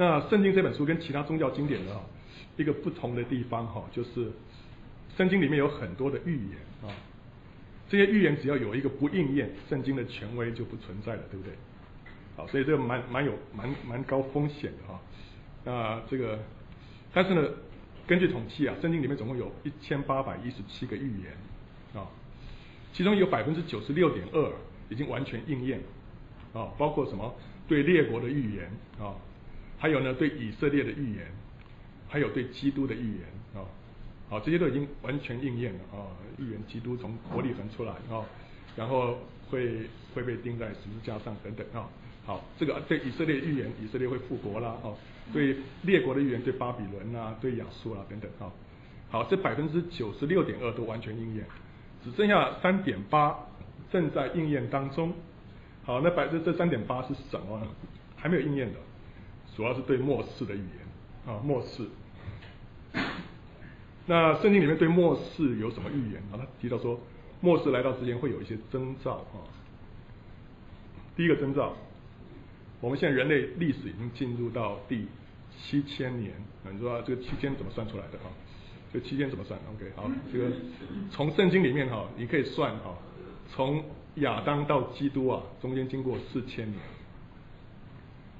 那圣经这本书跟其他宗教经典的一个不同的地方哈，就是圣经里面有很多的预言啊，这些预言只要有一个不应验，圣经的权威就不存在了，对不对？好，所以这个蛮蛮有蛮蛮高风险的哈。那这个，但是呢，根据统计啊，圣经里面总共有一千八百一十七个预言啊，其中有百分之九十六点二已经完全应验了啊，包括什么对列国的预言啊，还有呢对以色列的预言，还有对基督的预言啊，好，这些都已经完全应验了啊，预言基督从伯利恒出来啊，然后会会被钉在十字架上等等啊。好，这个对以色列预言，以色列会复国啦，哦，对列国的预言，对巴比伦啊，对亚述啊等等，啊，好，这百分之九十六点二都完全应验，只剩下三点八正在应验当中。好，那百分之这三点八是什么呢？还没有应验的，主要是对末世的预言啊，末世。那圣经里面对末世有什么预言啊？他提到说，末世来到之前会有一些征兆啊。第一个征兆。我们现在人类历史已经进入到第七千年，你说这个七千怎么算出来的啊？这个七千怎么算？OK，好，这个从圣经里面哈，你可以算哈，从亚当到基督啊，中间经过四千年，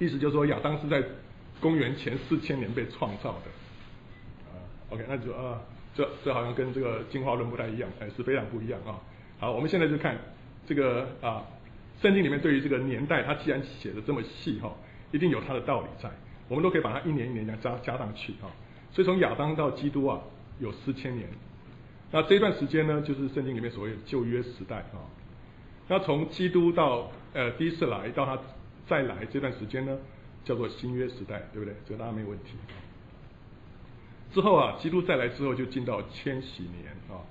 意思就是说亚当是在公元前四千年被创造的，啊，OK，那就啊，这这好像跟这个进化论不太一样，哎，是非常不一样啊。好，我们现在就看这个啊。圣经里面对于这个年代，它既然写的这么细哈，一定有它的道理在。我们都可以把它一年一年这样加加上去哈。所以从亚当到基督啊，有四千年。那这段时间呢，就是圣经里面所谓的旧约时代啊。那从基督到呃第一次来到他再来这段时间呢，叫做新约时代，对不对？这个大家没有问题。之后啊，基督再来之后就进到千禧年啊，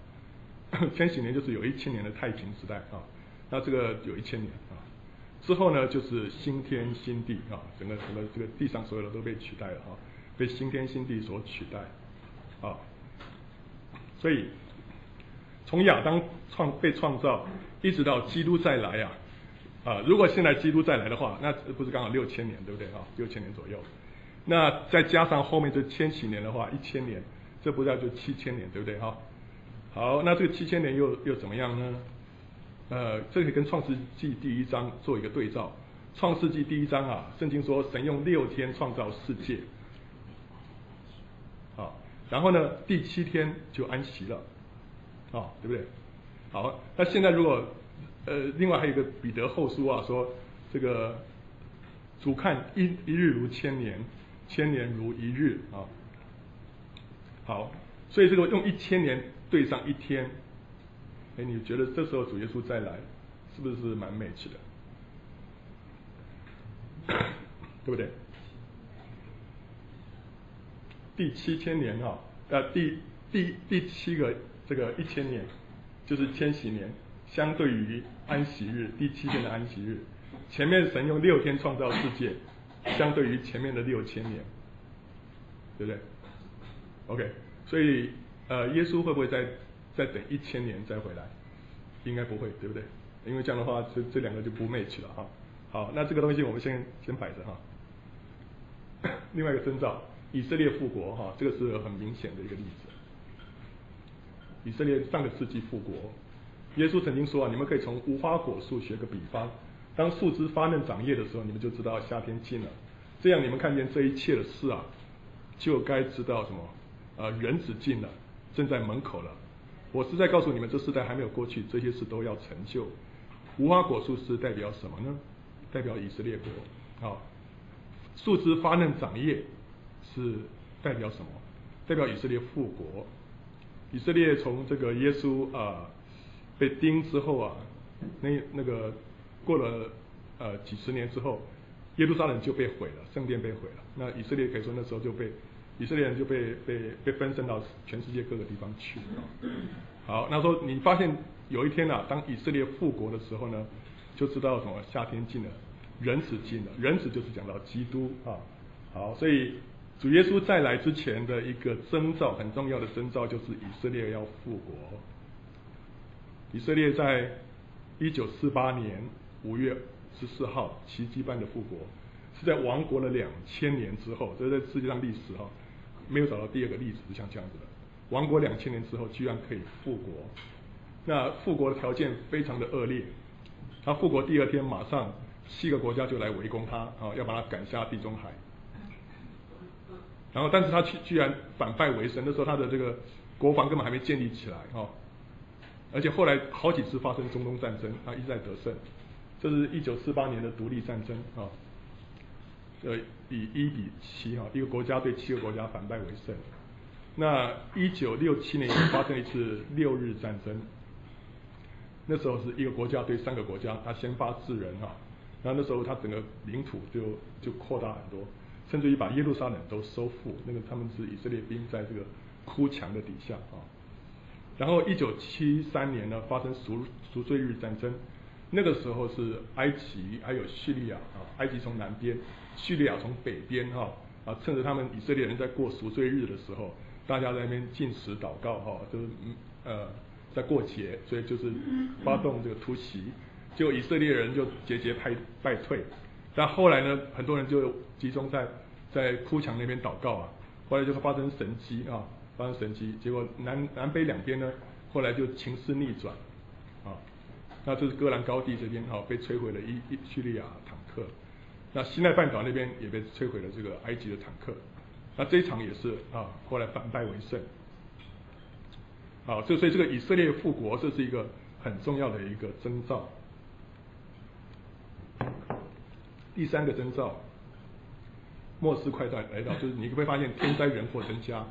千禧年就是有一千年的太平时代啊。那这个有一千年啊，之后呢，就是新天新地啊，整个整个这个地上所有的都被取代了哈，被新天新地所取代啊。所以从亚当创被创造，一直到基督再来啊啊，如果现在基督再来的话，那不是刚好六千年对不对啊？六千年左右，那再加上后面这千禧年的话，一千年，这不知道就七千年对不对哈？好，那这个七千年又又怎么样呢？呃，这可以跟创世纪第一章做一个对照。创世纪第一章啊，圣经说神用六天创造世界，好，然后呢，第七天就安息了，啊，对不对？好，那现在如果呃，另外还有一个彼得后书啊，说这个主看一一日如千年，千年如一日啊。好，所以这个用一千年对上一天。哎，你觉得这时候主耶稣再来，是不是蛮美气的？对不对？第七千年哈，呃，第第第七个这个一千年，就是千禧年，相对于安息日，第七天的安息日，前面神用六天创造世界，相对于前面的六千年，对不对？OK，所以呃，耶稣会不会再？再等一千年再回来，应该不会，对不对？因为这样的话，这这两个就不 match 了哈。好，那这个东西我们先先摆着哈。另外一个征兆，以色列复国哈，这个是很明显的一个例子。以色列上个世纪复国，耶稣曾经说啊，你们可以从无花果树学个比方，当树枝发嫩长叶的时候，你们就知道夏天近了。这样你们看见这一切的事啊，就该知道什么？呃，人子近了，正在门口了。我是在告诉你们，这世代还没有过去，这些事都要成就。无花果树是代表什么呢？代表以色列国。好，树枝发嫩长叶是代表什么？代表以色列复国。以色列从这个耶稣啊、被钉之后啊，那那个过了呃几十年之后，耶路撒冷就被毁了，圣殿被毁了。那以色列可以说那时候就被。以色列人就被被被分散到全世界各个地方去。好，那说你发现有一天呐、啊，当以色列复国的时候呢，就知道什么夏天近了，人子近了，人子就是讲到基督啊。好，所以主耶稣再来之前的一个征兆，很重要的征兆就是以色列要复国。以色列在一九四八年五月十四号奇迹般的复国，是在亡国了两千年之后，这是在世界上历史哈，没有找到第二个例子是像这样子的。亡国两千年之后，居然可以复国，那复国的条件非常的恶劣。他复国第二天，马上七个国家就来围攻他，啊，要把他赶下地中海。然后，但是他居居然反败为胜，那时候他的这个国防根本还没建立起来，哈。而且后来好几次发生中东战争，他一再得胜。这是一九四八年的独立战争，啊，呃，以一比七，哈，一个国家对七个国家反败为胜。那一九六七年发生一次六日战争，那时候是一个国家对三个国家，他先发制人哈，然后那时候他整个领土就就扩大很多，甚至于把耶路撒冷都收复。那个他们是以色列兵在这个哭墙的底下啊。然后一九七三年呢，发生赎赎罪日战争，那个时候是埃及还有叙利亚啊，埃及从南边，叙利亚从北边哈啊，趁着他们以色列人在过赎罪日的时候。大家在那边禁食祷告哈，就是呃在过节，所以就是发动这个突袭，结果以色列人就节节败败退。但后来呢，很多人就集中在在哭墙那边祷告啊，后来就发生神迹啊，发生神迹，结果南南北两边呢，后来就情势逆转啊。那这是戈兰高地这边哈被摧毁了一一叙利亚坦克，那西奈半岛那边也被摧毁了这个埃及的坦克。那这一场也是啊，后来反败为胜。好，这所以这个以色列复国，这是一个很重要的一个征兆。第三个征兆，末世快到来到，就是你会发现天灾人祸增加。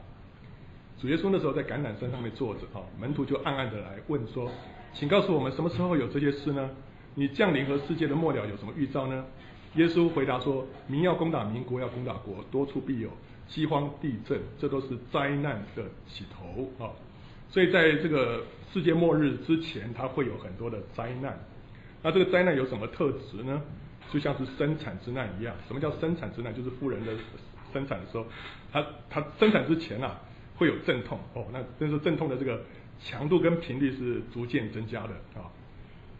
主耶稣那时候在橄榄山上面坐着啊，门徒就暗暗的来问说：“请告诉我们什么时候有这些事呢？你降临和世界的末了有什么预兆呢？”耶稣回答说：“民要攻打民，国要攻打国，多处必有。”饥荒、地震，这都是灾难的起头啊！所以在这个世界末日之前，它会有很多的灾难。那这个灾难有什么特质呢？就像是生产之难一样。什么叫生产之难？就是富人的生产的时候，它它生产之前啊，会有阵痛哦。那但是阵痛的这个强度跟频率是逐渐增加的啊。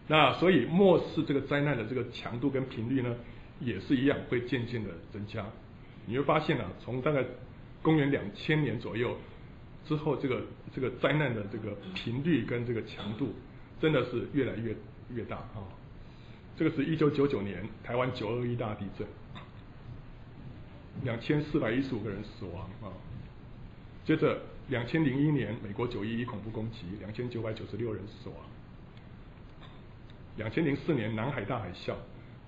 那所以末世这个灾难的这个强度跟频率呢，也是一样，会渐渐的增加。你会发现啊，从大概公元两千年左右之后，这个这个灾难的这个频率跟这个强度，真的是越来越越大啊。这个是一九九九年台湾九二一大地震，两千四百一十五个人死亡啊。接着两千零一年美国九一一恐怖攻击，两千九百九十六人死亡。两千零四年南海大海啸，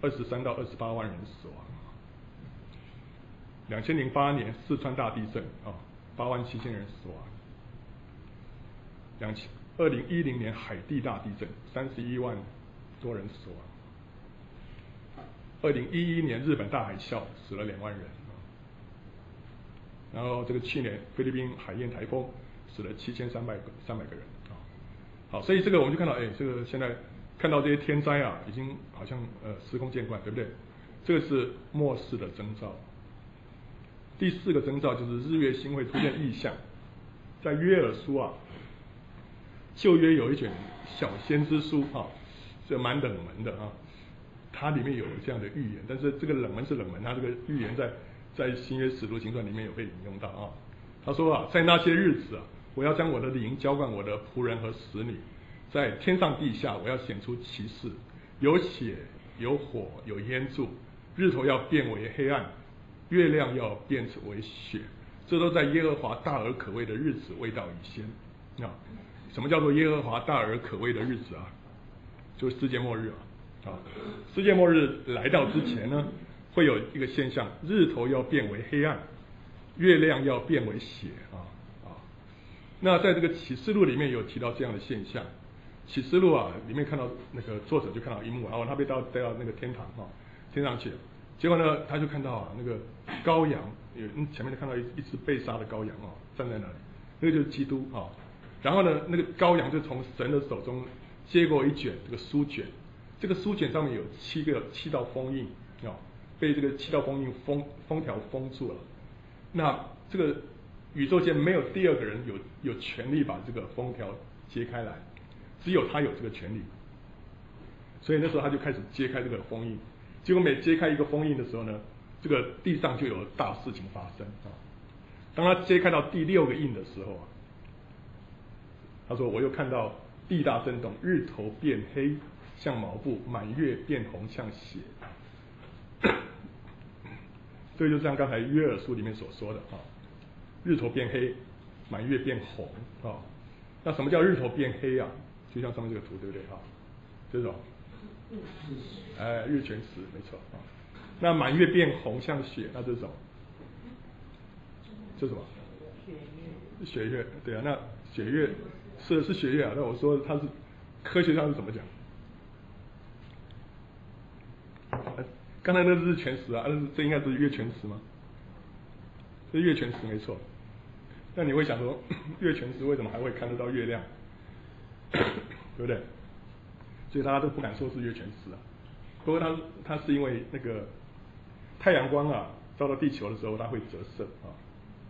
二十三到二十八万人死亡。两千零八年四川大地震啊，八万七千人死亡。两千二零一零年海地大地震，三十一万多人死亡。二零一一年日本大海啸，死了两万人。然后这个去年菲律宾海燕台风，死了七千三百个三百个人啊。好，所以这个我们就看到，哎，这个现在看到这些天灾啊，已经好像呃司空见惯，对不对？这个是末世的征兆。第四个征兆就是日月星会出现异象，在约珥书啊，旧约有一卷小先知书啊，这蛮冷门的啊，它里面有这样的预言，但是这个冷门是冷门，它这个预言在在新约使徒行传里面有被引用到啊。他说啊，在那些日子啊，我要将我的灵浇灌我的仆人和使女，在天上地下我要显出奇事，有血有火有烟柱，日头要变为黑暗。月亮要变成为血，这都在耶和华大而可畏的日子未到以先。啊，什么叫做耶和华大而可畏的日子啊？就是世界末日啊！啊，世界末日来到之前呢，会有一个现象，日头要变为黑暗，月亮要变为血啊啊！那在这个启示录里面有提到这样的现象，启示录啊里面看到那个作者就看到一幕，然后他被带到带到那个天堂啊，天上去。结果呢，他就看到啊，那个羔羊，有前面就看到一一只被杀的羔羊啊，站在那里，那个就是基督啊。然后呢，那个羔羊就从神的手中接过一卷这个书卷，这个书卷上面有七个七道封印，被这个七道封印封封条封住了。那这个宇宙间没有第二个人有有权利把这个封条揭开来，只有他有这个权利。所以那时候他就开始揭开这个封印。结果每揭开一个封印的时候呢，这个地上就有大事情发生啊。当他揭开到第六个印的时候啊，他说：“我又看到地大震动，日头变黑像毛布，满月变红像血。” 这就像刚才约尔书里面所说的啊，日头变黑，满月变红啊。那什么叫日头变黑啊？就像上面这个图，对不对啊？这种，哎，日全食，没错啊。那满月变红像血，那这种，这什么？血月，对啊，那血月是是血月啊。那我说它是科学上是怎么讲？刚才那是日全食啊，这这应该是月全食吗？这月全食没错。那你会想说，月全食为什么还会看得到月亮？对不对？所以大家都不敢说是月全食啊。不过它它是因为那个太阳光啊，照到地球的时候它会折射啊。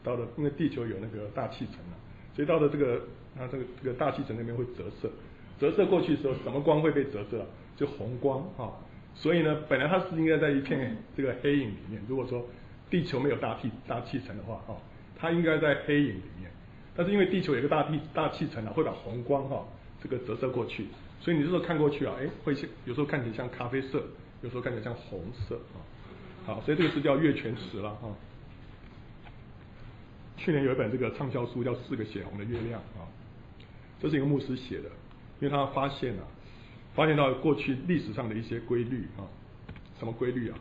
到了因为地球有那个大气层啊，所以到了这个它这个这个大气层那边会折射，折射过去的时候，什么光会被折射啊？就红光啊。所以呢，本来它是应该在一片这个黑影里面。如果说地球没有大气大气层的话哈，它应该在黑影里面。但是因为地球有个大气大气层啊，会把红光哈。这个折射过去，所以你这时候看过去啊，哎，会像有时候看起来像咖啡色，有时候看起来像红色啊。好，所以这个是叫月全食了哈。去年有一本这个畅销书叫《四个血红的月亮》啊，这是一个牧师写的，因为他发现啊，发现到过去历史上的一些规律啊，什么规律啊？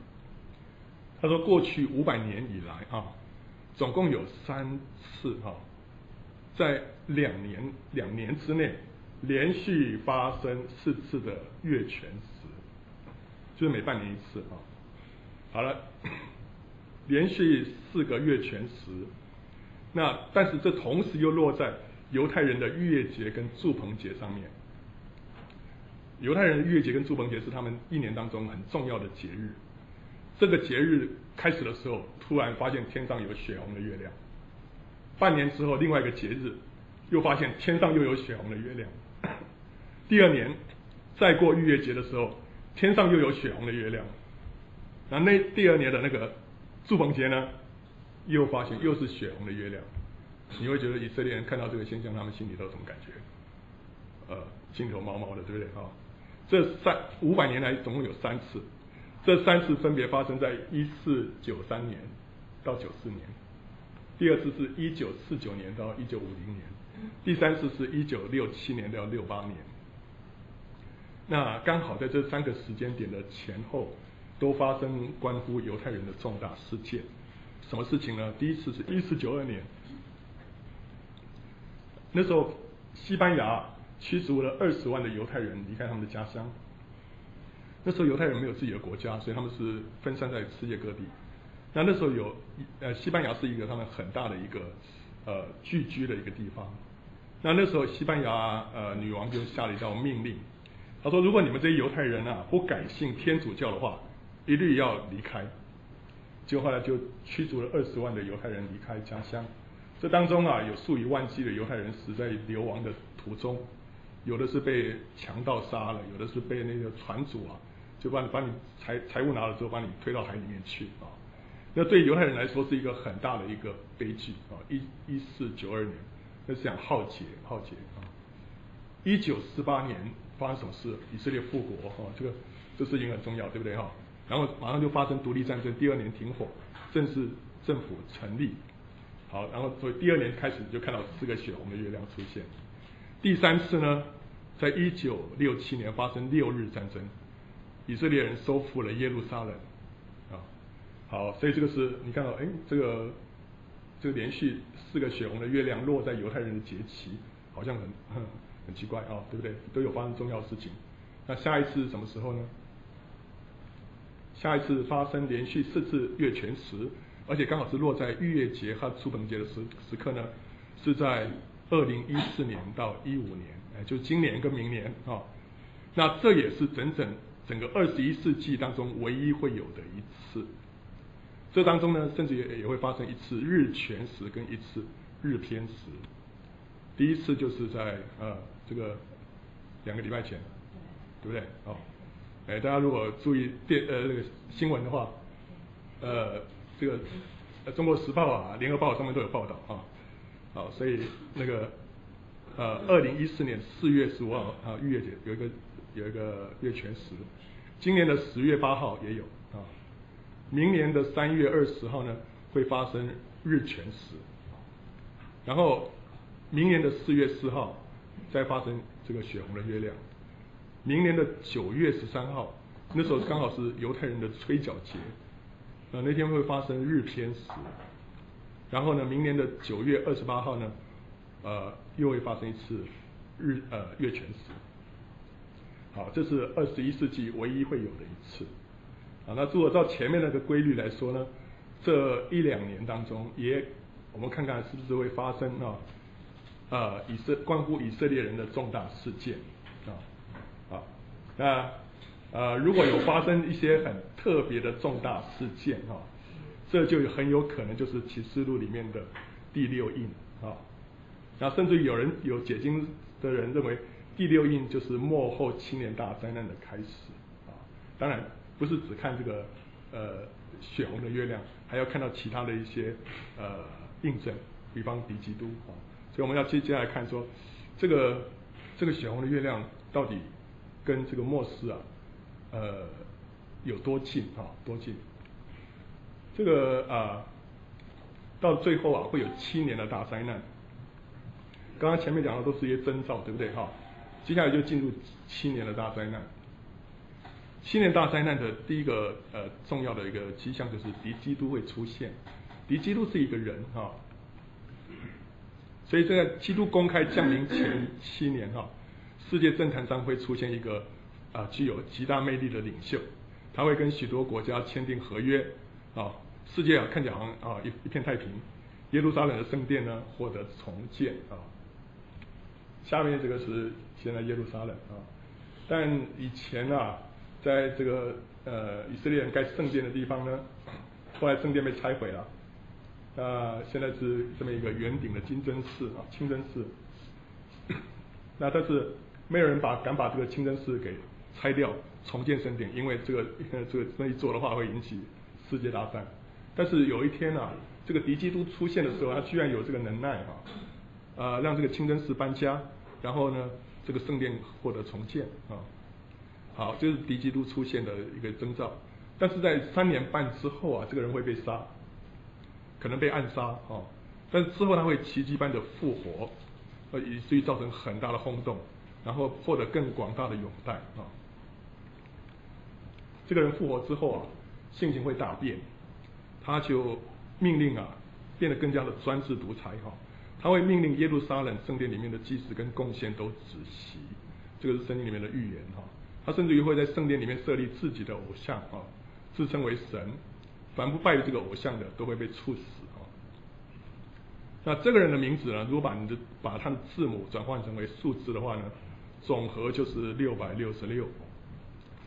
他说过去五百年以来啊，总共有三次啊，在两年两年之内。连续发生四次的月全食，就是每半年一次啊。好了，连续四个月全食，那但是这同时又落在犹太人的逾越节跟住棚节上面。犹太人的逾越节跟祝棚节是他们一年当中很重要的节日。这个节日开始的时候，突然发现天上有血红的月亮。半年之后，另外一个节日又发现天上又有血红的月亮。第二年，再过逾越节的时候，天上又有血红的月亮。那那第二年的那个祝棚节呢，又发现又是血红的月亮。你会觉得以色列人看到这个现象，他们心里都有什么感觉？呃，心头毛毛的，对不对啊？这三五百年来总共有三次，这三次分别发生在一四九三年到九四年，第二次是一九四九年到一九五零年，第三次是一九六七年到六八年。那刚好在这三个时间点的前后，都发生关乎犹太人的重大事件。什么事情呢？第一次是一四九二年，那时候西班牙驱逐了二十万的犹太人离开他们的家乡。那时候犹太人没有自己的国家，所以他们是分散在世界各地。那那时候有呃，西班牙是一个他们很大的一个呃聚居的一个地方。那那时候西班牙呃女王就下了一道命令。她说：“如果你们这些犹太人啊不改信天主教的话，一律要离开。”结果后来就驱逐了二十万的犹太人离开家乡。这当中啊，有数以万计的犹太人死在流亡的途中，有的是被强盗杀了，有的是被那个船主啊，就把你把你财财物拿了之后，把你推到海里面去啊。那对犹太人来说是一个很大的一个悲剧啊！一一四九二年，那是讲浩劫，浩劫啊！一九四八年。发生什么事？以色列复国哈，这个这事情很重要，对不对哈？然后马上就发生独立战争，第二年停火，正式政府成立。好，然后所以第二年开始就看到四个血红的月亮出现。第三次呢，在一九六七年发生六日战争，以色列人收复了耶路撒冷。啊，好，所以这个是你看到，哎，这个这个连续四个血红的月亮落在犹太人的节期，好像很。呵 很奇怪啊、对不对？都有发生重要事情。那下一次什么时候呢？下一次发生连续四次月全食，而且刚好是落在逾越节和出棚节的时时刻呢，是在二零一四年到一五年，就今年跟明年啊、那这也是整整整个二十一世纪当中唯一会有的一次。这当中呢，甚至也也会发生一次日全食跟一次日偏食。第一次就是在呃。这个两个礼拜前，对不对？哦，哎，大家如果注意电呃那个新闻的话，呃，这个呃《中国时报》啊，《联合报》上面都有报道啊。好，所以那个呃，二零一四年四月十五号啊，月节有一个有一个月全食，今年的十月八号也有啊，明年的三月二十号呢会发生日全食，然后明年的四月四号再发生这个血红的月亮，明年的九月十三号那时候刚好是犹太人的吹角节，啊那天会发生日偏食。然后呢，明年的九月二十八号呢，呃，又会发生一次日呃月全食。好，这是二十一世纪唯一会有的一次。啊，那如果照前面那个规律来说呢，这一两年当中也，我们看看是不是会发生啊，呃，以色关乎以色列人的重大事件啊，好，那呃如果有发生一些很特别的重大事件哈。这就很有可能就是启示录里面的第六印啊，那甚至有人有解经的人认为第六印就是末后七年大灾难的开始啊，当然不是只看这个呃血红的月亮，还要看到其他的一些呃印证，比方敌基督啊，所以我们要接接下来看说这个这个血红的月亮到底跟这个末世啊呃有多近啊多近？这个啊，到最后啊，会有七年的大灾难。刚刚前面讲的都是一些征兆，对不对哈？接下来就进入七年的大灾难。七年大灾难的第一个呃重要的一个迹象就是敌基督会出现。敌基督是一个人哈，所以在基督公开降临前七年哈，世界政坛上会出现一个啊具有极大魅力的领袖，他会跟许多国家签订合约啊。世界啊，看起来好像啊一一片太平，耶路撒冷的圣殿呢获得重建啊。下面这个是现在耶路撒冷啊，但以前啊，在这个呃以色列人盖圣殿的地方呢，后来圣殿被拆毁了，那现在是这么一个圆顶的金针寺啊，清真寺。那但是没有人把敢把这个清真寺给拆掉重建圣殿，因为这个 这个这么一做的话会引起世界大战。但是有一天啊，这个敌基督出现的时候，他居然有这个能耐哈，呃，让这个清真寺搬家，然后呢，这个圣殿获得重建啊，好，就是敌基督出现的一个征兆。但是在三年半之后啊，这个人会被杀，可能被暗杀啊，但之后他会奇迹般的复活，呃，以至于造成很大的轰动，然后获得更广大的拥戴啊。这个人复活之后啊，性情会大变。他就命令啊，变得更加的专制独裁哈。他会命令耶路撒冷圣殿里面的祭司跟贡献都止息，这个是圣经里面的预言哈。他甚至于会在圣殿里面设立自己的偶像啊，自称为神，凡不拜于这个偶像的都会被处死啊。那这个人的名字呢，如果把你的把他的字母转换成为数字的话呢，总和就是六百六十六。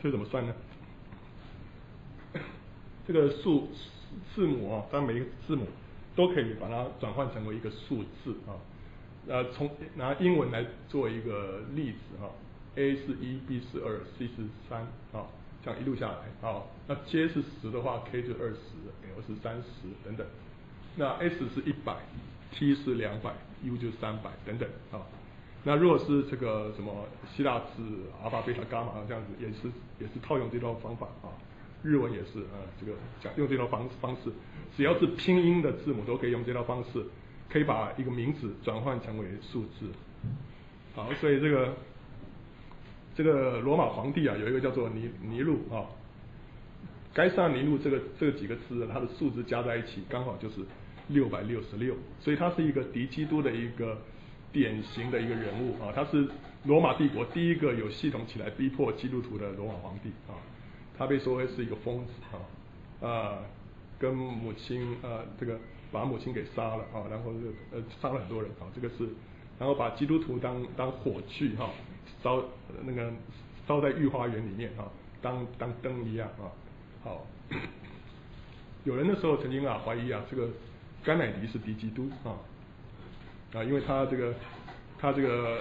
这怎么算呢？这个数。字母啊，当每一个字母都可以把它转换成为一个数字啊。呃，从拿英文来做一个例子哈，A 是一，B 是二，C 是三啊，这样一路下来啊。那 J 是十的话，K 就二十，L 是三十等等。那 S 是一百，T 是两百，U 就是三百等等啊。那如果是这个什么希腊字阿尔法贝塔伽马这样子，也是也是套用这套方法啊。日文也是啊，这个讲用这套方方式，只要是拼音的字母都可以用这套方式，可以把一个名字转换成为数字。好，所以这个这个罗马皇帝啊，有一个叫做尼尼禄啊，该撒尼禄这个这几个字，它的数字加在一起刚好就是六百六十六，所以他是一个敌基督的一个典型的一个人物啊，他是罗马帝国第一个有系统起来逼迫基督徒的罗马皇帝啊。他被说为是一个疯子啊，啊，跟母亲啊，这个把母亲给杀了啊，然后就呃杀了很多人啊，这个是，然后把基督徒当当火炬哈，烧那个烧在御花园里面啊，当当灯一样啊，好，有人的时候曾经啊怀疑啊这个甘乃迪是敌基督啊，啊，因为他这个他这个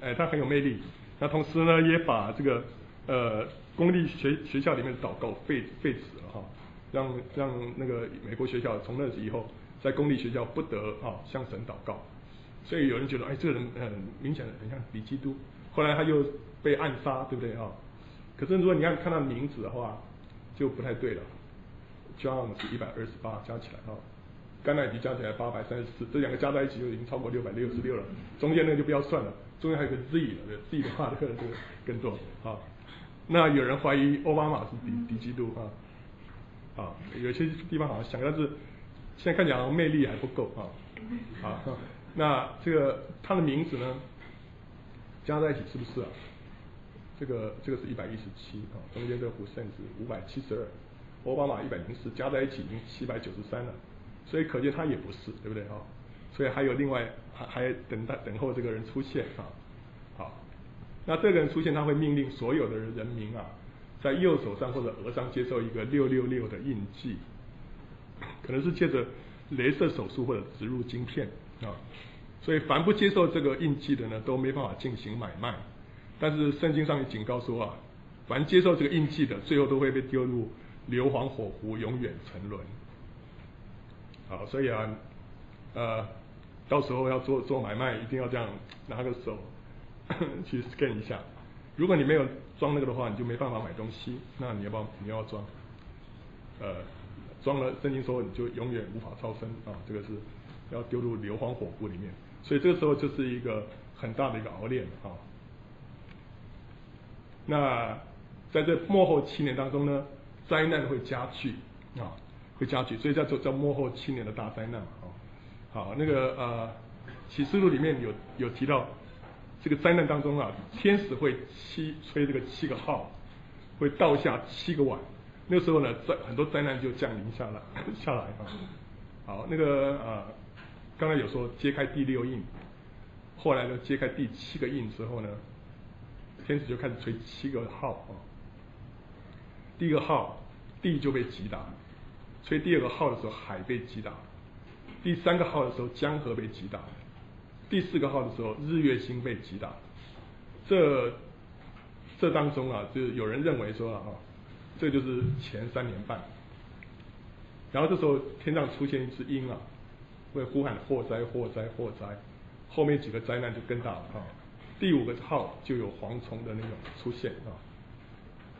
哎他很有魅力，那同时呢也把这个呃。公立学学校里面的祷告废废止了哈，让让那个美国学校从那时以后，在公立学校不得啊向神祷告，所以有人觉得哎这个人很明显的很像比基督，后来他又被暗杀，对不对啊？可是如果你看看他的名字的话，就不太对了。John 是一百二十八加起来啊，甘乃迪加起来八百三十四，这两个加在一起就已经超过六百六十六了。中间那个就不要算了，中间还有个 Z 了，Z 的话这个就更多啊。那有人怀疑奥巴马是敌敌基督啊，啊，有些地方好像想，但是现在看起来魅力还不够啊，啊，那这个他的名字呢，加在一起是不是啊？这个这个是一百一十七啊，中间这个 Hussein 是五百七十二。奥巴马一百零四，加在一起已经七百九十三了，所以可见他也不是，对不对啊？所以还有另外还还等待等候这个人出现啊。那这个人出现，他会命令所有的人民啊，在右手上或者额上接受一个六六六的印记，可能是借着镭射手术或者植入晶片啊。所以凡不接受这个印记的呢，都没办法进行买卖。但是圣经上也警告说啊，凡接受这个印记的，最后都会被丢入。硫磺火湖，永远沉沦。好，所以啊，呃，到时候要做做买卖，一定要这样拿个手 去 scan 一下。如果你没有装那个的话，你就没办法买东西。那你要不要你要装？呃，装了，圣经说你就永远无法超生啊，这个是要丢入硫磺火湖里面。所以这个时候就是一个很大的一个熬炼啊。那在这幕后七年当中呢？灾难会加剧啊，会加剧，所以叫做叫幕后七年的大灾难啊。好，那个呃启示录里面有有提到，这个灾难当中啊，天使会七吹这个七个号，会倒下七个碗，那时候呢，灾很多灾难就降临下来 下来啊。好，那个呃刚才有说揭开第六印，后来呢揭开第七个印之后呢，天使就开始吹七个号啊。第一个号，地就被击打；吹第二个号的时候，海被击打；第三个号的时候，江河被击打；第四个号的时候，日月星被击打。这这当中啊，就有人认为说啊，这就是前三年半。然后这时候天上出现一只鹰啊，会呼喊祸灾祸灾祸灾，后面几个灾难就更大了啊。第五个号就有蝗虫的那种出现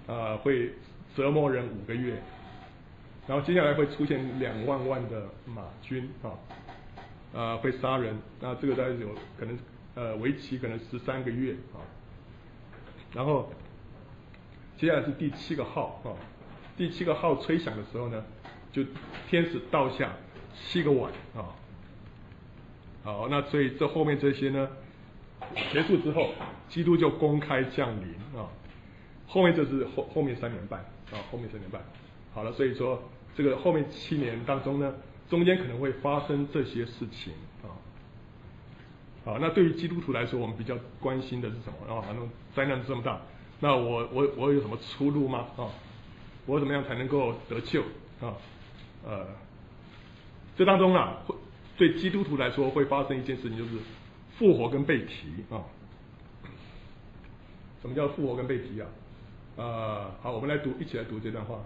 啊，啊会。折磨人五个月，然后接下来会出现两万万的马军啊，呃，会杀人，那这个大概有可能呃为期可能十三个月啊，然后接下来是第七个号啊，第七个号吹响的时候呢，就天使倒下七个碗啊，好，那所以这后面这些呢结束之后，基督就公开降临啊，后面这是后后面三年半。啊，后面三年半，好了，所以说这个后面七年当中呢，中间可能会发生这些事情啊。好，那对于基督徒来说，我们比较关心的是什么？然后反正灾难这么大，那我我我有什么出路吗？啊，我怎么样才能够得救？啊，呃，这当中啊，会对基督徒来说会发生一件事情，就是复活跟被提啊。什么叫复活跟被提啊？呃，好，我们来读，一起来读这段话。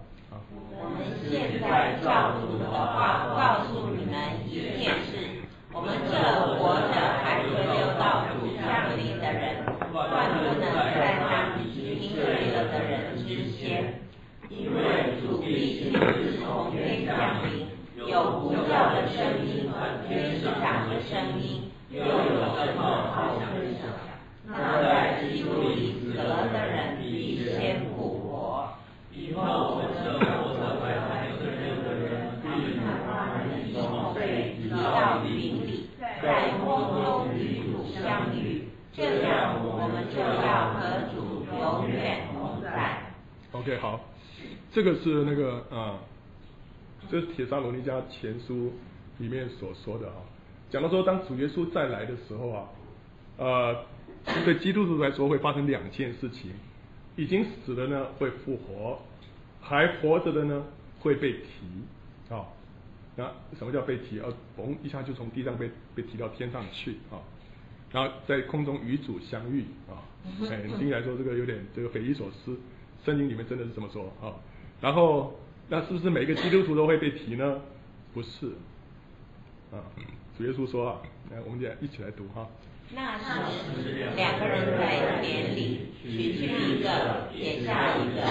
我们现在照主的话告诉你们一件事：我们这活着还存留到主降临的人，断不能在那已经睡了的人之先，因为主必亲自从天降临，有呼叫的声音和天使长的声音，又有什么好吹响？那在基督里死了的人必先顾。以后我们这活着还存留的人，必与他们一同被提到云里，在空中与主相遇，这样我们就要和主永远同在。OK，好，这个是那个啊，这是帖撒罗尼迦前书里面所说的啊，讲到说当主耶稣再来的时候啊，呃，对基督徒来说会发生两件事情，已经死了呢会复活。还活着的呢，会被提，啊，那什么叫被提？啊，嘣一下就从地上被被提到天上去，啊，然后在空中与主相遇，啊，哎，听起来说这个有点这个匪夷所思，圣经里面真的是这么说，啊，然后那是不是每个基督徒都会被提呢？不是。啊，主耶稣说啊，来，我们俩一起来读哈。那时，两个人在田里，取去一个，撇下一个；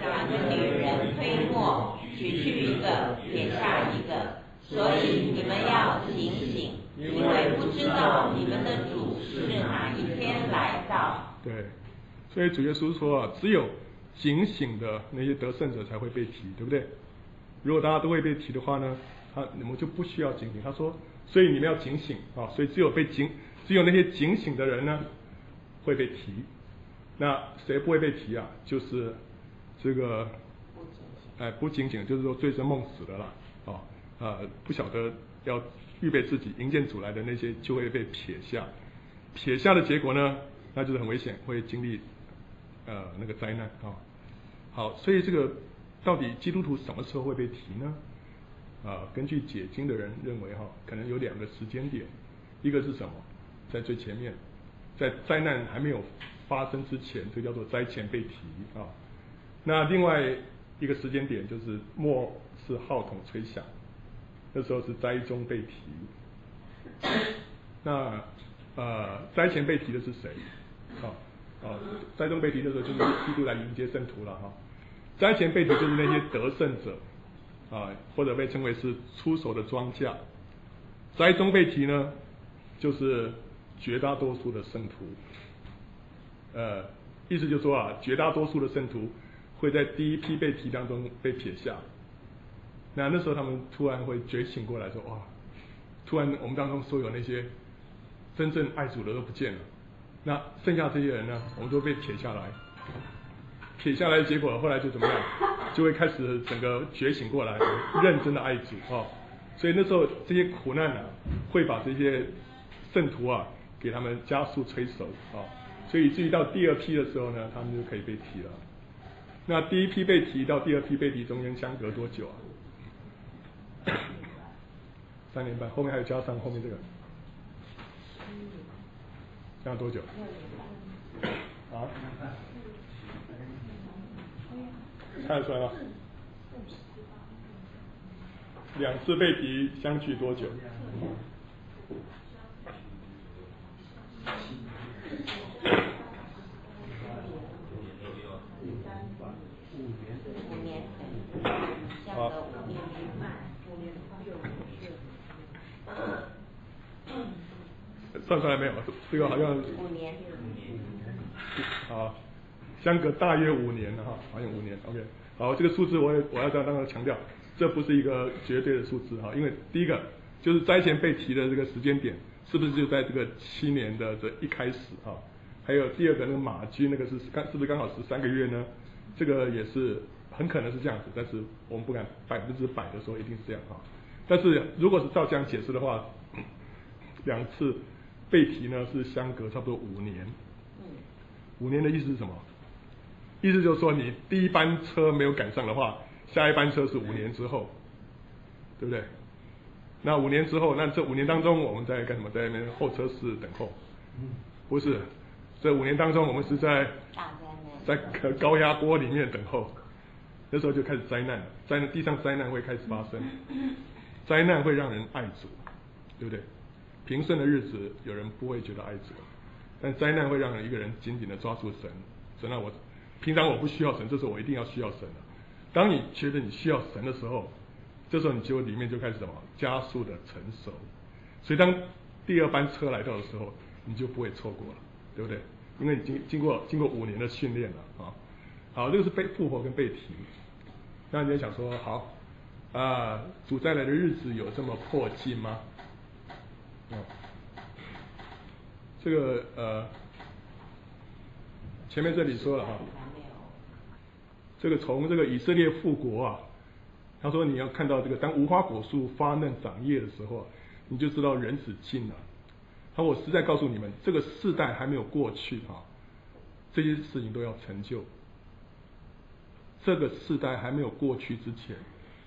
两个女人推磨，取去一个，撇下一个。所以你们要警醒，因为不知道你们的主是哪一天来到。对，所以主耶稣说啊，只有警醒的那些得胜者才会被提，对不对？如果大家都会被提的话呢，他你们就不需要警醒。他说，所以你们要警醒啊，所以只有被警，只有那些警醒的人呢会被提。那谁不会被提啊？就是这个，哎，不警醒，就是说醉生梦死的啦啊。啊，不晓得要预备自己迎接主来的那些，就会被撇下。撇下的结果呢，那就是很危险，会经历呃那个灾难啊。好，所以这个到底基督徒什么时候会被提呢？啊，根据解经的人认为哈，可能有两个时间点，一个是什么，在最前面，在灾难还没有发生之前，这叫做灾前被提啊。那另外一个时间点就是末世号筒吹响。那时候是灾中被提，那呃灾前被提的是谁？好，啊灾中被提的时候就是基督来迎接圣徒了哈。灾前被提就是那些得胜者啊，或者被称为是出手的庄稼。灾中被提呢，就是绝大多数的圣徒。呃，意思就是说啊，绝大多数的圣徒会在第一批被提当中被撇下。那那时候他们突然会觉醒过来说，哇，突然我们当中所有那些真正爱主的都不见了，那剩下这些人呢，我们都被撇下来，撇下来结果后来就怎么样，就会开始整个觉醒过来，认真的爱主啊，所以那时候这些苦难呢，会把这些圣徒啊给他们加速催熟啊，所以至于到第二批的时候呢，他们就可以被提了。那第一批被提到第二批被提中间相隔多久啊？三年半，后面还有加上后面这个，这样多久？啊？看得出来吗？两次被提相距多久？算出来没有？这个好像五年。好，相隔大约五年了哈，好像五年。OK，好，这个数字我也我要再当然强调，这不是一个绝对的数字哈，因为第一个就是灾前被提的这个时间点，是不是就在这个七年的这一开始哈？还有第二个那个马驹那个是刚是不是刚好十三个月呢？这个也是很可能是这样子，但是我们不敢百分之百的说一定是这样哈。但是如果是照这样解释的话，两次。被提呢是相隔差不多五年，五年的意思是什么？意思就是说你第一班车没有赶上的话，下一班车是五年之后，对不对？那五年之后，那这五年当中我们在干什么？在那边候车室等候？不是，这五年当中我们是在在高压锅里面等候，那时候就开始灾难了，灾难地上灾难会开始发生，灾难会让人爱主，对不对？平顺的日子，有人不会觉得爱主，但灾难会让一个人紧紧的抓住神。神啊，我平常我不需要神，这时候我一定要需要神了。当你觉得你需要神的时候，这时候你就里面就开始什么加速的成熟。所以当第二班车来到的时候，你就不会错过了，对不对？因为你经经过经过五年的训练了啊。好，这个是被复活跟被提。那你就想说，好啊，主再来的日子有这么迫近吗？哦，这个呃，前面这里说了哈，这个从这个以色列复国啊，他说你要看到这个当无花果树发嫩长叶的时候，你就知道人子近了。他我实在告诉你们，这个世代还没有过去哈，这些事情都要成就。这个世代还没有过去之前，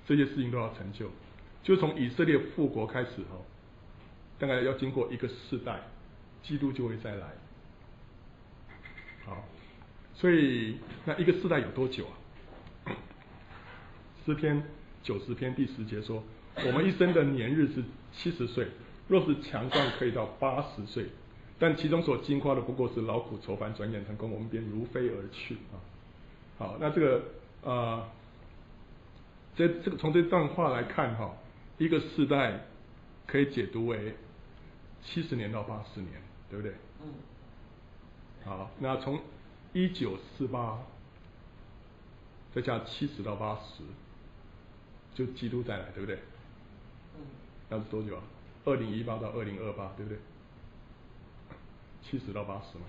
这些事情都要成就，就从以色列复国开始哈。大概要经过一个世代，基督就会再来。好，所以那一个世代有多久啊？诗篇九十篇第十节说，我们一生的年日是七十岁，若是强壮可以到八十岁，但其中所经夸的不过是劳苦愁烦，转眼成功，我们便如飞而去啊。好，那这个啊、呃，这这个从这段话来看哈，一个世代可以解读为七十年到八十年，对不对？嗯。好，那从一九四八再加七十到八十，就基督再来，对不对？嗯。那是多久啊？二零一八到二零二八，对不对？七十到八十嘛。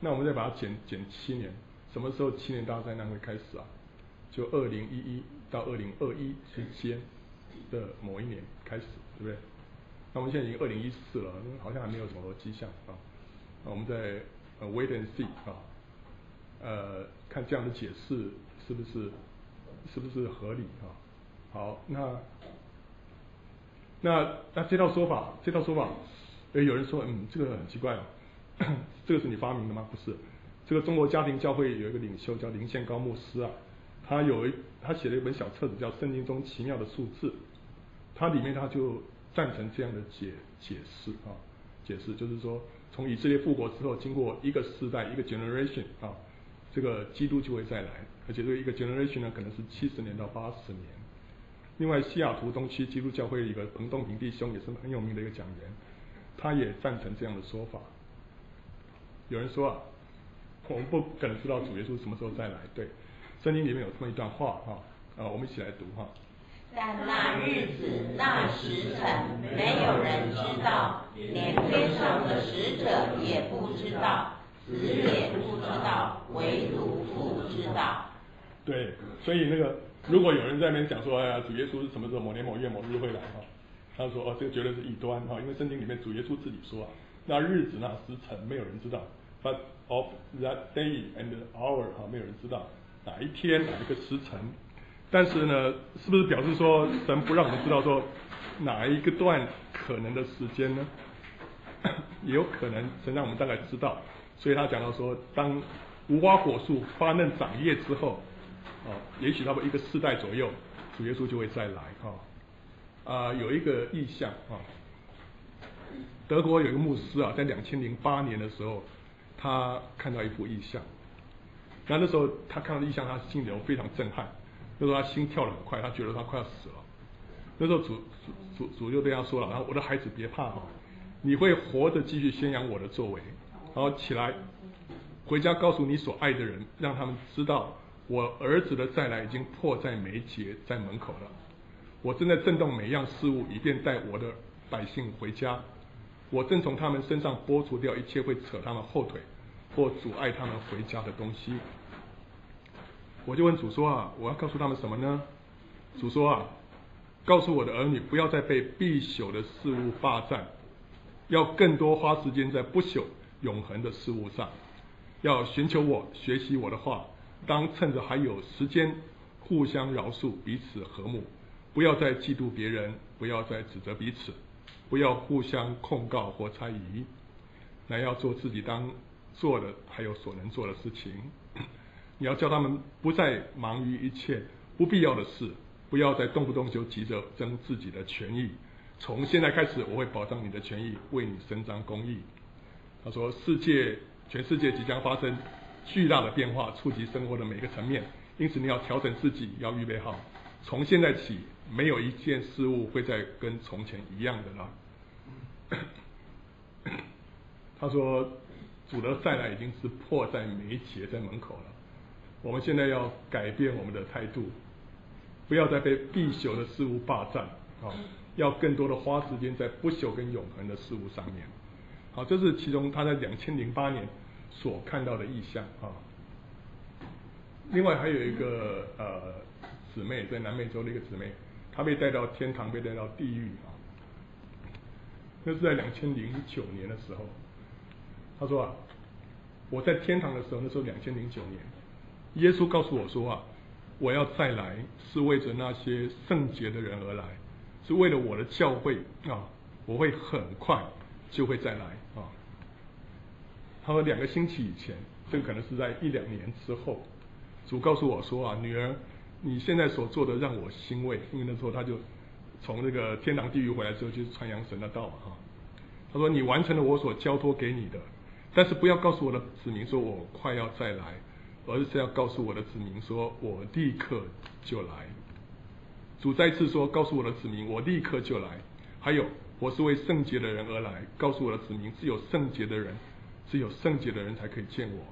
那我们再把它减减七年，什么时候七年大灾难会开始啊？就二零一一到二零二一之间的某一年开始，对不对？那我们现在已经二零一四了，好像还没有什么迹象啊。那我们再呃 wait and see 啊，呃，看这样的解释是不是是不是合理啊？好，那那那这套说法，这套说法，诶，有人说，嗯，这个很奇怪啊，这个是你发明的吗？不是，这个中国家庭教会有一个领袖叫林献高牧师啊，他有一他写了一本小册子叫《圣经中奇妙的数字》，它里面他就赞成这样的解解释啊，解释就是说，从以色列复国之后，经过一个世代一个 generation 啊，这个基督就会再来，而且这个一个 generation 呢，可能是七十年到八十年。另外，西雅图东区基督教会一个彭东平弟兄也是很有名的一个讲员，他也赞成这样的说法。有人说啊，我们不可能知道主耶稣什么时候再来，对，圣经里面有这么一段话哈，啊，我们一起来读哈。但那日子、那时辰，没有人知道，连天上的使者也不知道，子也不知道，唯独父知道。对，所以那个。如果有人在那边讲说，哎呀，主耶稣是什么时候某年某月某日会来哈？他说哦，这个绝对是异端哈，因为圣经里面主耶稣自己说啊，那日子那时辰没有人知道，but of that day and hour 哈，没有人知道哪一天哪一个时辰。但是呢，是不是表示说神不让我们知道说哪一个段可能的时间呢？也有可能神让我们大概知道，所以他讲到说，当无花果树发嫩长叶之后。哦，也许差不多一个世代左右，主耶稣就会再来哈。啊、有一个意象啊，德国有一个牧师啊，在两千零八年的时候，他看到一幅意象。那那时候他看到意象，他心里头非常震撼。那时候他心跳得很快，他觉得他快要死了。那时候主主主主就对他说了：“然后我的孩子别怕哈，你会活着继续宣扬我的作为。然后起来，回家告诉你所爱的人，让他们知道。”我儿子的再来已经迫在眉睫，在门口了。我正在震动每样事物，以便带我的百姓回家。我正从他们身上剥除掉一切会扯他们后腿或阻碍他们回家的东西。我就问主说啊，我要告诉他们什么呢？主说啊，告诉我的儿女，不要再被必朽的事物霸占，要更多花时间在不朽永恒的事物上，要寻求我，学习我的话。当趁着还有时间，互相饶恕，彼此和睦，不要再嫉妒别人，不要再指责彼此，不要互相控告或猜疑，乃要做自己当做的，还有所能做的事情。你要叫他们不再忙于一切不必要的事，不要再动不动就急着争自己的权益。从现在开始，我会保障你的权益，为你伸张公义。他说：世界，全世界即将发生。巨大的变化触及生活的每个层面，因此你要调整自己，要预备好。从现在起，没有一件事物会再跟从前一样的了。他说：“主的再来已经是迫在眉睫，在门口了。我们现在要改变我们的态度，不要再被必朽的事物霸占，啊，要更多的花时间在不朽跟永恒的事物上面。好，这是其中他在两千零八年。”所看到的意象啊，另外还有一个呃姊妹在南美洲的一个姊妹，她被带到天堂，被带到地狱啊。那是在两千零九年的时候，她说啊，我在天堂的时候，那时候两千零九年，耶稣告诉我说啊，我要再来是为着那些圣洁的人而来，是为了我的教会啊，我会很快就会再来啊。他说两个星期以前，这个可能是在一两年之后，主告诉我说啊，女儿，你现在所做的让我欣慰，因为那时候他就从那个天堂地狱回来之后，就是传扬神的道啊。他说：“你完成了我所交托给你的，但是不要告诉我的子民说我快要再来，而是要告诉我的子民说我立刻就来。”主再次说：“告诉我的子民，我立刻就来。”还有，我是为圣洁的人而来，告诉我的子民，只有圣洁的人，只有圣洁的人才可以见我。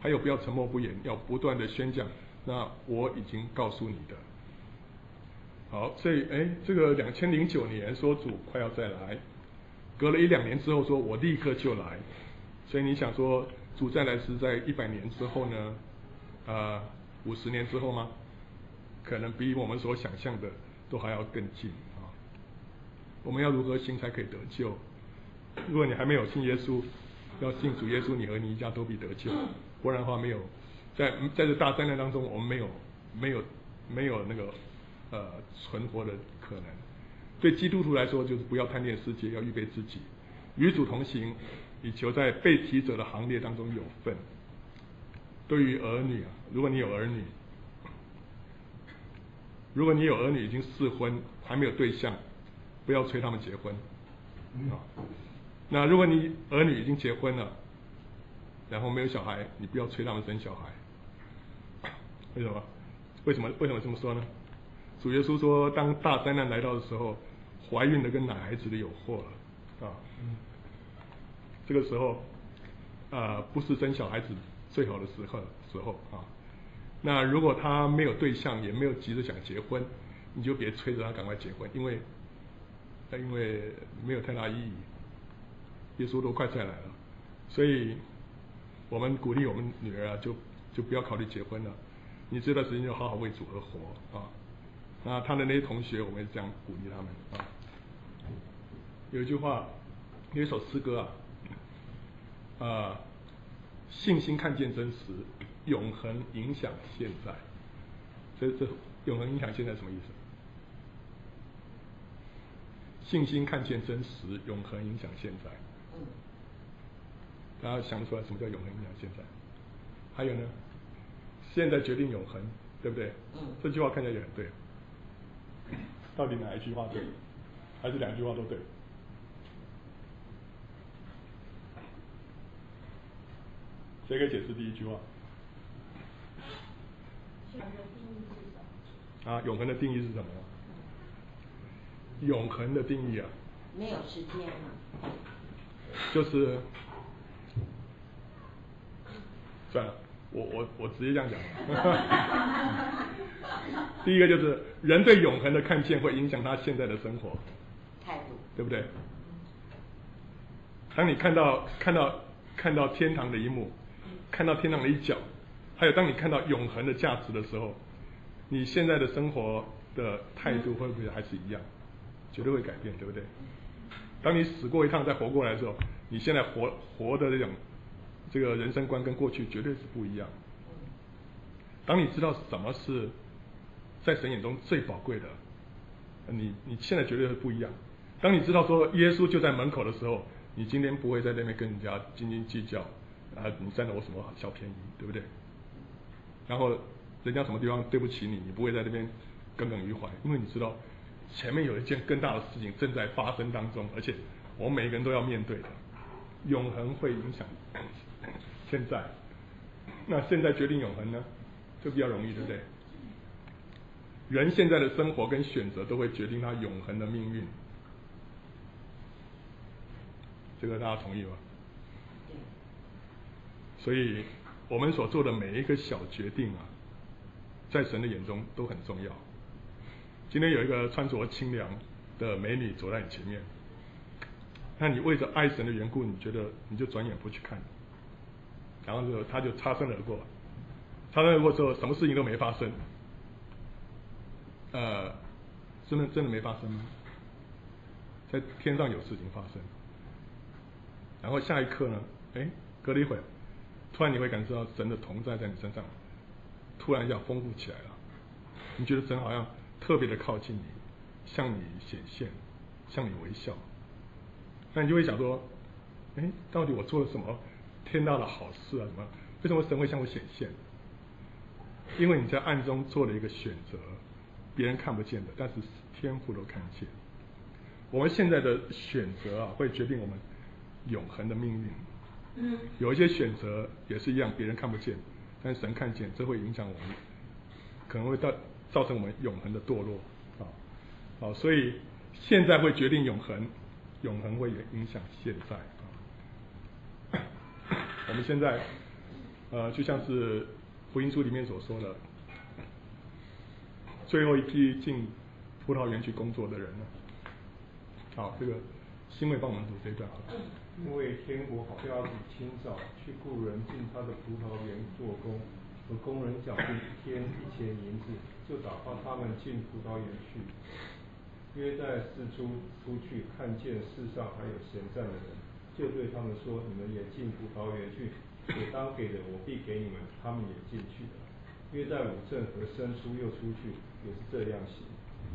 还有，不要沉默不言，要不断的宣讲。那我已经告诉你的。好，所以哎，这个两千零九年说主快要再来，隔了一两年之后说我立刻就来，所以你想说主再来是在一百年之后呢？啊，五十年之后吗？可能比我们所想象的都还要更近啊！我们要如何行才可以得救？如果你还没有信耶稣，要信主耶稣，你和你一家都必得救。不然的话，没有在在这大灾难当中，我们没有没有没有那个呃存活的可能。对基督徒来说，就是不要贪恋世界，要预备自己与主同行，以求在被提者的行列当中有份。对于儿女啊，如果你有儿女。如果你有儿女已经适婚，还没有对象，不要催他们结婚，啊。那如果你儿女已经结婚了，然后没有小孩，你不要催他们生小孩。为什么？为什么？为什么这么说呢？主耶稣说，当大灾难来到的时候，怀孕的跟奶孩子的有祸了，啊。这个时候，啊，不是生小孩子最好的时候时候啊。那如果他没有对象，也没有急着想结婚，你就别催着他赶快结婚，因为，因为没有太大意义。耶稣都快再来了，所以我们鼓励我们女儿啊，就就不要考虑结婚了。你这段时间就好好为主而活啊。那他的那些同学，我们也这样鼓励他们啊。有一句话，有一首诗歌啊，啊，信心看见真实。永恒影响现在，这这永恒影响现在什么意思？信心看见真实，永恒影响现在。大家想不出来什么叫永恒影响现在？还有呢？现在决定永恒，对不对？这句话看起来也很对。到底哪一句话对？还是两句话都对？谁可以解释第一句话？啊，永恒的定义是什么？永恒的定义啊，没有时间啊。就是，算了，我我我直接这样讲。第一个就是人对永恒的看见会影响他现在的生活态度，对不对？当你看到看到看到天堂的一幕，看到天堂的一角。还有，当你看到永恒的价值的时候，你现在的生活的态度会不会还是一样？绝对会改变，对不对？当你死过一趟再活过来的时候，你现在活活的这种这个人生观跟过去绝对是不一样。当你知道什么是在神眼中最宝贵的，你你现在绝对是不一样。当你知道说耶稣就在门口的时候，你今天不会在那边跟人家斤斤计较啊，你占了我什么小便宜，对不对？然后人家什么地方对不起你，你不会在那边耿耿于怀，因为你知道前面有一件更大的事情正在发生当中，而且我们每个人都要面对的，永恒会影响现在。那现在决定永恒呢，就比较容易，对不对？人现在的生活跟选择都会决定他永恒的命运，这个大家同意吗？所以。我们所做的每一个小决定啊，在神的眼中都很重要。今天有一个穿着清凉的美女走在你前面，那你为着爱神的缘故，你觉得你就转眼不去看，然后就他就擦身而过，擦身而过之后，什么事情都没发生。呃，真的真的没发生吗？在天上有事情发生，然后下一刻呢？哎，隔了一会。突然你会感受到神的同在在你身上，突然要丰富起来了。你觉得神好像特别的靠近你，向你显现，向你微笑。那你就会想说：哎，到底我做了什么天大的好事啊？什么？为什么神会向我显现？因为你在暗中做了一个选择，别人看不见的，但是天父都看见。我们现在的选择啊，会决定我们永恒的命运。有一些选择也是一样，别人看不见，但神看见，这会影响我们，可能会造造成我们永恒的堕落啊。好，所以现在会决定永恒，永恒会也影响现在啊。我们现在呃，就像是福音书里面所说的，最后一批进葡萄园去工作的人呢。好，这个欣慰帮我们读这一段好。因为天国好像要清早去雇人进他的葡萄园做工，和工人讲定一天一钱银子，就打发他们进葡萄园去。约在四初出去，看见世上还有闲站的人，就对他们说：你们也进葡萄园去，所当给的我必给你们。他们也进去了。约在五正和申初又出去，也是这样行。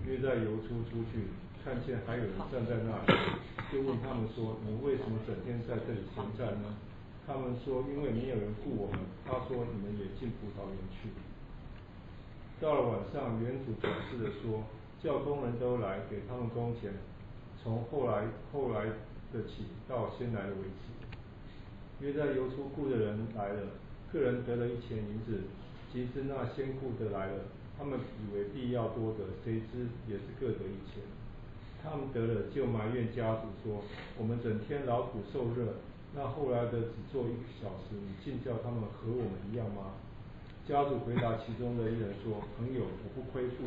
约在酉初出去。看见还有人站在那里，就问他们说：“你为什么整天在这里闲站呢？”他们说：“因为没有人雇我们。”他说：“你们也进葡萄园去。”到了晚上，园主转示的说：“叫工人都来，给他们工钱，从后来后来的起到先来的为止。”约在酉初雇的人来了，各人得了一钱银子。及至那先雇的来了，他们以为必要多得，谁知也是各得一钱。他们得了，就埋怨家主说：“我们整天劳苦受热，那后来的只做一个小时，你竟叫他们和我们一样吗？”家主回答其中的一人说：“朋友，我不亏负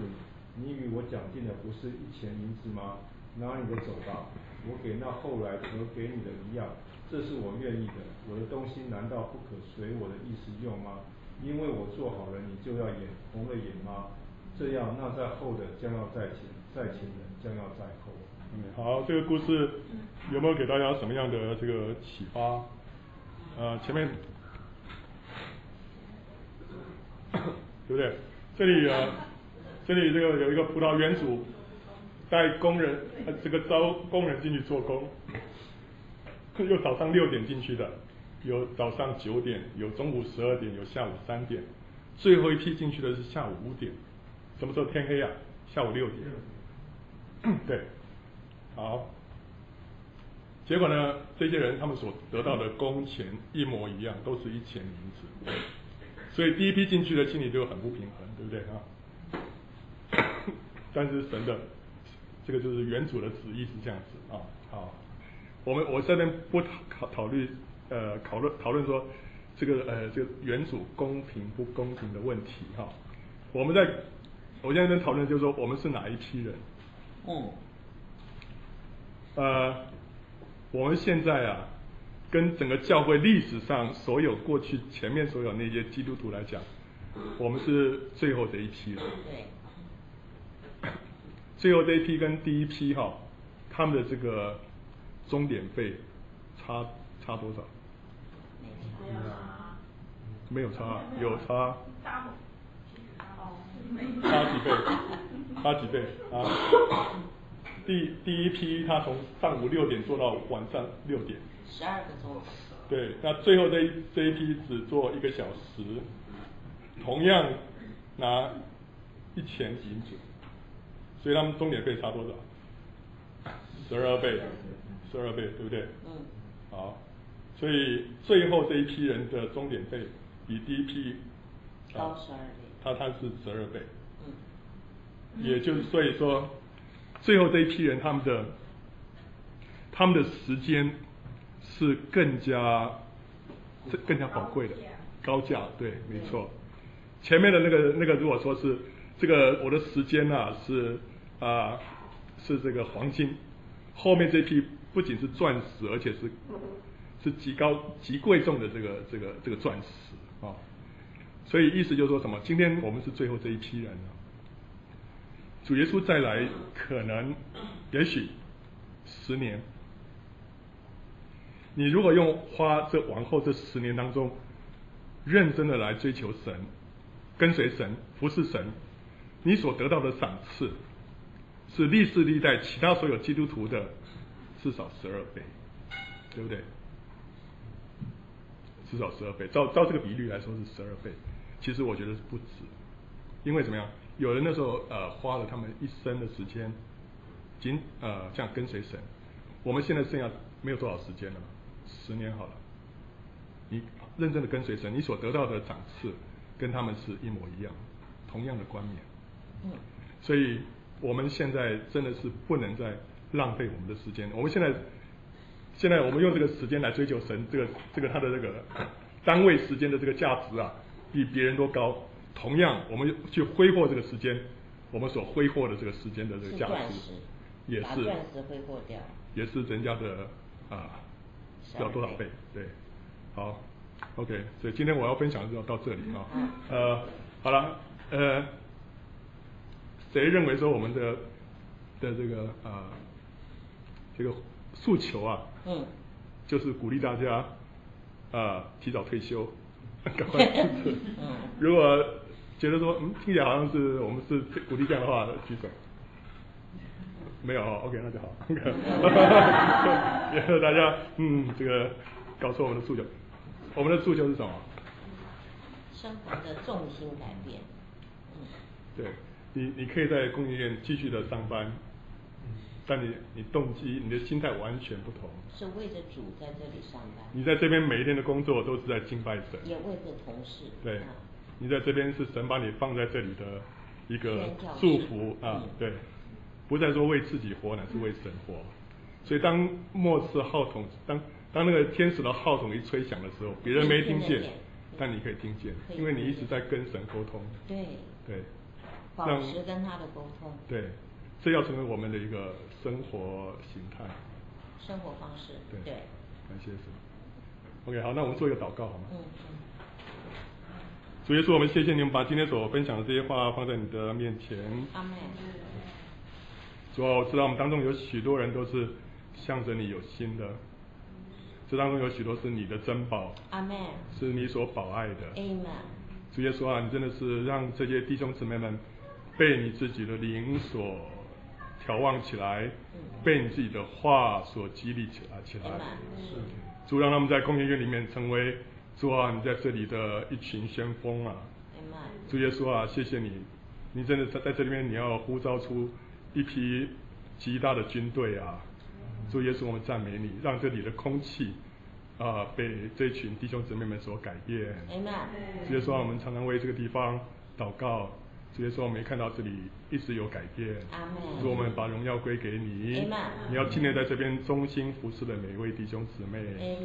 你，你与我讲定的不是一钱银子吗？拿你的走吧，我给那后来和给你的一样，这是我愿意的。我的东西难道不可随我的意思用吗？因为我做好了，你就要眼红了眼吗？这样，那在后的将要在前，在前的。”将要在后。嗯，好，这个故事有没有给大家什么样的这个启发？呃，前面 对不对？这里啊，这里这个有一个葡萄园主带工人，呃，这个招工人进去做工，又早上六点进去的，有早上九点，有中午十二点，有下午三点，最后一批进去的是下午五点。什么时候天黑啊？下午六点。对，好，结果呢？这些人他们所得到的工钱一模一样，都是一钱银子，所以第一批进去的心里就很不平衡，对不对啊？但是神的这个就是原主的旨意是这样子啊。好，我们我这边不考考虑呃讨论讨论说这个呃这个原主公平不公平的问题哈。我们在我现在在讨论就是说我们是哪一批人。嗯，呃，我们现在啊，跟整个教会历史上所有过去前面所有那些基督徒来讲，我们是最后的一批了。对。最后这一批跟第一批哈，他们的这个终点费差差多少？没差。没有差，有差。差几倍？差几倍啊？第第一批他从上午六点做到晚上六点，十二个钟。对，那最后这一这一批只做一个小时，同样拿一钱银子，所以他们钟点费差多少？十二倍，十二倍，对不对？嗯。好，所以最后这一批人的钟点费比第一批高十二倍，他他是十二倍。也就是所以说，最后这一批人他们的他们的时间是更加更加宝贵的高价，对，没错。前面的那个那个如果说是这个我的时间啊是啊是这个黄金，后面这批不仅是钻石，而且是是极高极贵重的这个这个这个钻石啊。所以意思就是说什么？今天我们是最后这一批人啊。主耶稣再来，可能，也许十年。你如果用花这往后这十年当中，认真的来追求神，跟随神，服侍神，你所得到的赏赐，是历世历代其他所有基督徒的至少十二倍，对不对？至少十二倍，照照这个比率来说是十二倍，其实我觉得是不值。因为怎么样？有人那时候呃花了他们一生的时间，仅呃这样跟随神。我们现在剩下没有多少时间了，十年好了。你认真的跟随神，你所得到的赏赐跟他们是一模一样，同样的冠冕。嗯。所以我们现在真的是不能再浪费我们的时间。我们现在现在我们用这个时间来追求神，这个这个他的这个单位时间的这个价值啊，比别人都高。同样，我们去挥霍这个时间，我们所挥霍的这个时间的这个价值，也是把钻石挥霍掉，也是人家的啊，要多少倍？对，好，OK，所以今天我要分享就到这里啊。呃，好了，呃，谁认为说我们的的这个啊这个诉求啊，嗯，就是鼓励大家啊提早退休，赶快。如果觉得说，嗯，听起来好像是我们是鼓励这样的话，举手。没有哦，OK，那就好。然后大家，嗯，这个搞错我们的诉求。我们的诉求是什么？生活的重心改变。嗯。对，你你可以在供应链继续的上班，但你你动机、你的心态完全不同。是为着主在这里上班。你在这边每一天的工作都是在敬拜神。也为着同事。对。你在这边是神把你放在这里的一个祝福啊，对，不再说为自己活，乃是为神活。所以当末次号筒，当当那个天使的号筒一吹响的时候，别人没听见，但你可以听见，因为你一直在跟神沟通。对。对。保持跟他的沟通。对，这要成为我们的一个生活形态。生活方式。对。对感谢神。OK，好，那我们做一个祷告好吗？嗯嗯。主耶稣，我们谢谢你们把今天所分享的这些话放在你的面前。阿门。主啊，我知道我们当中有许多人都是向着你有心的，这当中有许多是你的珍宝。阿门。是你所保爱的。阿门。主耶稣啊，你真的是让这些弟兄姊妹们被你自己的灵所调望起来，被你自己的话所激励起来起来。是。主让他们在空间院里面成为。主啊，你在这里的一群先锋啊，主耶稣啊，谢谢你，你真的在在这里面，你要呼召出一批极大的军队啊，主耶稣，我们赞美你，让这里的空气啊被这群弟兄姊妹们所改变。主耶稣啊，我们常常为这个地方祷告，主耶稣，我们也看到这里一直有改变。主，我们把荣耀归给你，你要纪念在这边忠心服侍的每一位弟兄姊妹。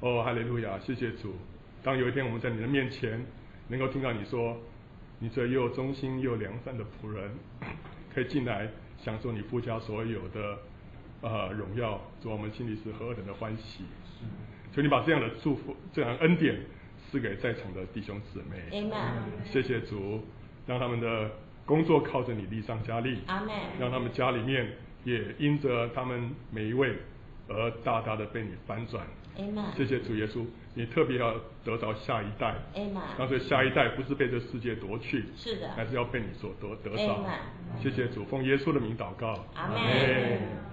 哦，哈利路亚！谢谢主。当有一天我们在你的面前，能够听到你说，你这又忠心又良善的仆人，可以进来享受你父家所有的呃荣耀，主，我们心里是何等的欢喜。求你把这样的祝福、这样的恩典赐给在场的弟兄姊妹。阿门。谢谢主，让他们的工作靠着你力上加力。阿门。让他们家里面也因着他们每一位而大大的被你翻转。谢谢主耶稣，你特别要得到下一代，让这下一代不是被这世界夺去，是的，还是要被你所夺得着。谢谢主，奉耶稣的名祷告。阿门。